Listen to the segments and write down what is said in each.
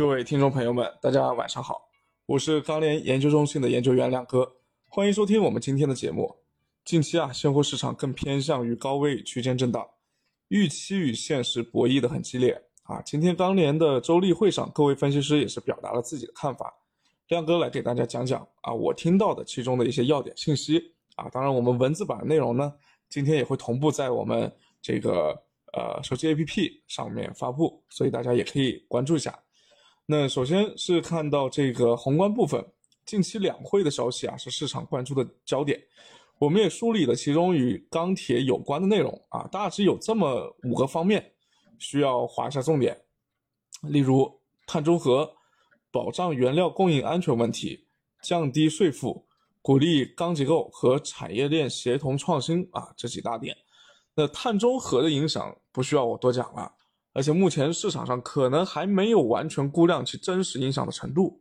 各位听众朋友们，大家晚上好，我是钢联研究中心的研究员亮哥，欢迎收听我们今天的节目。近期啊，现货市场更偏向于高位区间震荡，预期与现实博弈的很激烈啊。今天钢联的周例会上，各位分析师也是表达了自己的看法，亮哥来给大家讲讲啊，我听到的其中的一些要点信息啊。当然，我们文字版的内容呢，今天也会同步在我们这个呃手机 APP 上面发布，所以大家也可以关注一下。那首先是看到这个宏观部分，近期两会的消息啊是市场关注的焦点。我们也梳理了其中与钢铁有关的内容啊，大致有这么五个方面需要划一下重点。例如碳中和、保障原料供应安全问题、降低税负、鼓励钢结构和产业链协同创新啊这几大点。那碳中和的影响不需要我多讲了。而且目前市场上可能还没有完全估量其真实影响的程度。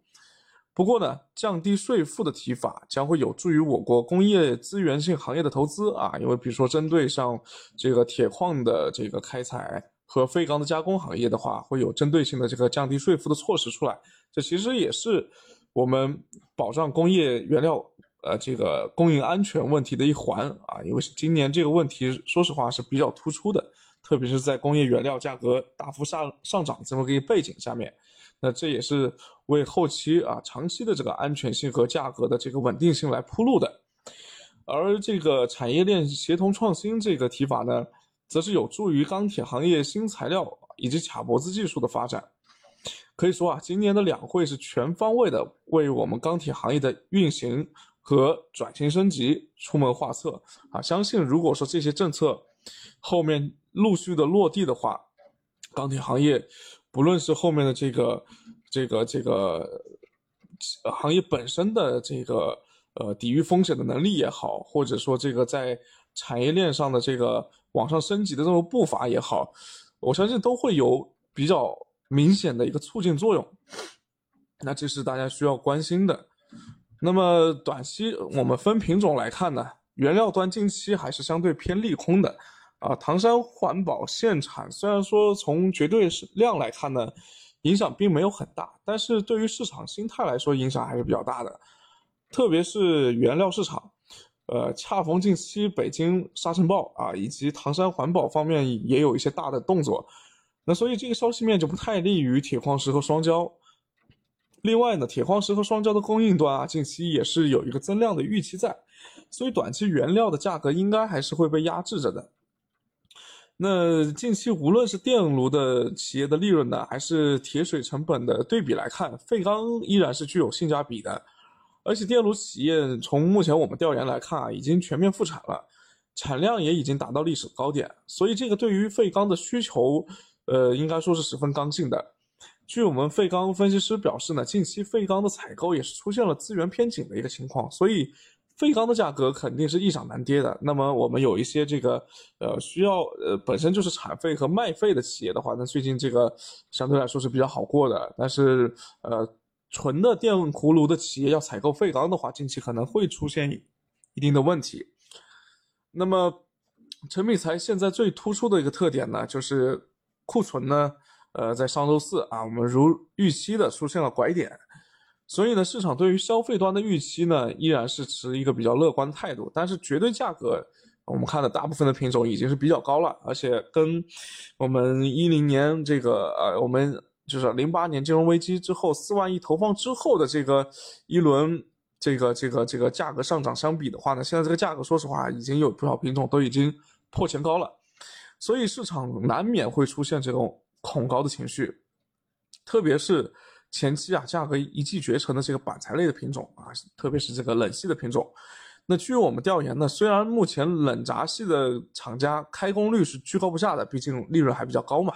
不过呢，降低税负的提法将会有助于我国工业资源性行业的投资啊，因为比如说针对像这个铁矿的这个开采和废钢的加工行业的话，会有针对性的这个降低税负的措施出来。这其实也是我们保障工业原料呃这个供应安全问题的一环啊，因为今年这个问题说实话是比较突出的。特别是在工业原料价格大幅上上涨这么个背景下面，那这也是为后期啊长期的这个安全性和价格的这个稳定性来铺路的。而这个产业链协同创新这个提法呢，则是有助于钢铁行业新材料以及卡脖子技术的发展。可以说啊，今年的两会是全方位的为我们钢铁行业的运行和转型升级出谋划策啊。相信如果说这些政策后面，陆续的落地的话，钢铁行业不论是后面的这个、这个、这个行业本身的这个呃抵御风险的能力也好，或者说这个在产业链上的这个往上升级的这种步伐也好，我相信都会有比较明显的一个促进作用。那这是大家需要关心的。那么短期我们分品种来看呢，原料端近期还是相对偏利空的。啊，唐山环保限产虽然说从绝对是量来看呢，影响并没有很大，但是对于市场心态来说影响还是比较大的，特别是原料市场，呃，恰逢近期北京沙尘暴啊，以及唐山环保方面也有一些大的动作，那所以这个消息面就不太利于铁矿石和双焦。另外呢，铁矿石和双焦的供应端啊，近期也是有一个增量的预期在，所以短期原料的价格应该还是会被压制着的。那近期无论是电炉的企业的利润呢，还是铁水成本的对比来看，废钢依然是具有性价比的。而且电炉企业从目前我们调研来看啊，已经全面复产了，产量也已经达到历史高点，所以这个对于废钢的需求，呃，应该说是十分刚性的。据我们废钢分析师表示呢，近期废钢的采购也是出现了资源偏紧的一个情况，所以。废钢的价格肯定是易涨难跌的。那么我们有一些这个呃需要呃本身就是产废和卖废的企业的话，那最近这个相对来说是比较好过的。但是呃纯的电葫芦的企业要采购废钢的话，近期可能会出现一定的问题。那么成品材现在最突出的一个特点呢，就是库存呢呃在上周四啊，我们如预期的出现了拐点。所以呢，市场对于消费端的预期呢，依然是持一个比较乐观的态度。但是绝对价格，我们看的大部分的品种已经是比较高了，而且跟我们一零年这个呃，我们就是零八年金融危机之后四万亿投放之后的这个一轮这个这个这个价格上涨相比的话呢，现在这个价格说实话已经有不少品种都已经破前高了，所以市场难免会出现这种恐高的情绪，特别是。前期啊，价格一骑绝尘的这个板材类的品种啊，特别是这个冷系的品种。那据我们调研呢，虽然目前冷轧系的厂家开工率是居高不下的，毕竟利润还比较高嘛，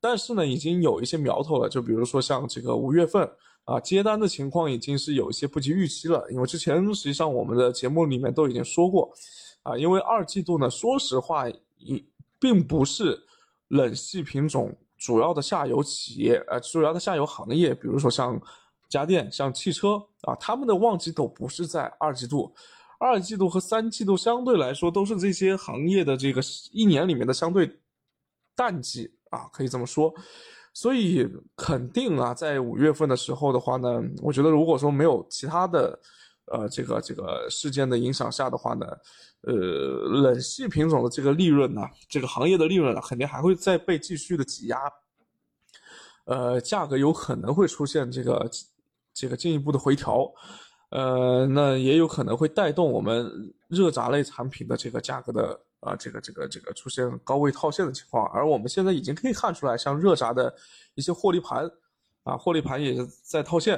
但是呢，已经有一些苗头了。就比如说像这个五月份啊，接单的情况已经是有一些不及预期了。因为之前实际上我们的节目里面都已经说过啊，因为二季度呢，说实话，也并不是冷系品种。主要的下游企业，呃，主要的下游行业，比如说像家电、像汽车啊，他们的旺季都不是在二季度，二季度和三季度相对来说都是这些行业的这个一年里面的相对淡季啊，可以这么说。所以肯定啊，在五月份的时候的话呢，我觉得如果说没有其他的，呃，这个这个事件的影响下的话呢，呃，冷系品种的这个利润呢，这个行业的利润，肯定还会再被继续的挤压，呃，价格有可能会出现这个这个进一步的回调，呃，那也有可能会带动我们热轧类产品的这个价格的。啊，这个这个这个出现高位套现的情况，而我们现在已经可以看出来，像热轧的一些获利盘，啊，获利盘也在套现，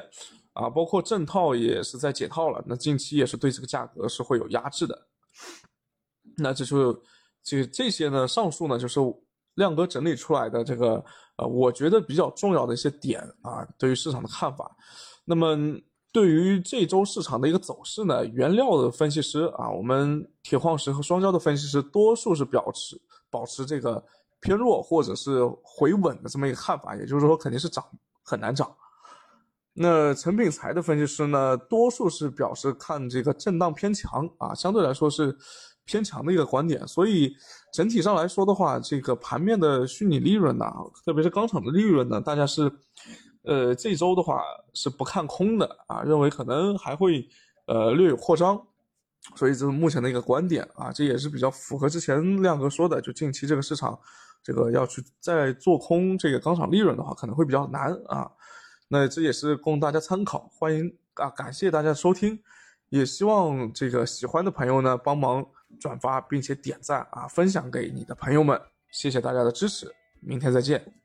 啊，包括正套也是在解套了，那近期也是对这个价格是会有压制的。那这就这这些呢，上述呢就是亮哥整理出来的这个，呃，我觉得比较重要的一些点啊，对于市场的看法。那么。对于这周市场的一个走势呢，原料的分析师啊，我们铁矿石和双焦的分析师多数是保持保持这个偏弱或者是回稳的这么一个看法，也就是说肯定是涨很难涨。那成品材的分析师呢，多数是表示看这个震荡偏强啊，相对来说是偏强的一个观点。所以整体上来说的话，这个盘面的虚拟利润呢，特别是钢厂的利润呢，大家是。呃，这周的话是不看空的啊，认为可能还会呃略有扩张，所以这是目前的一个观点啊，这也是比较符合之前亮哥说的，就近期这个市场这个要去再做空这个钢厂利润的话，可能会比较难啊。那这也是供大家参考，欢迎啊，感谢大家收听，也希望这个喜欢的朋友呢帮忙转发并且点赞啊，分享给你的朋友们，谢谢大家的支持，明天再见。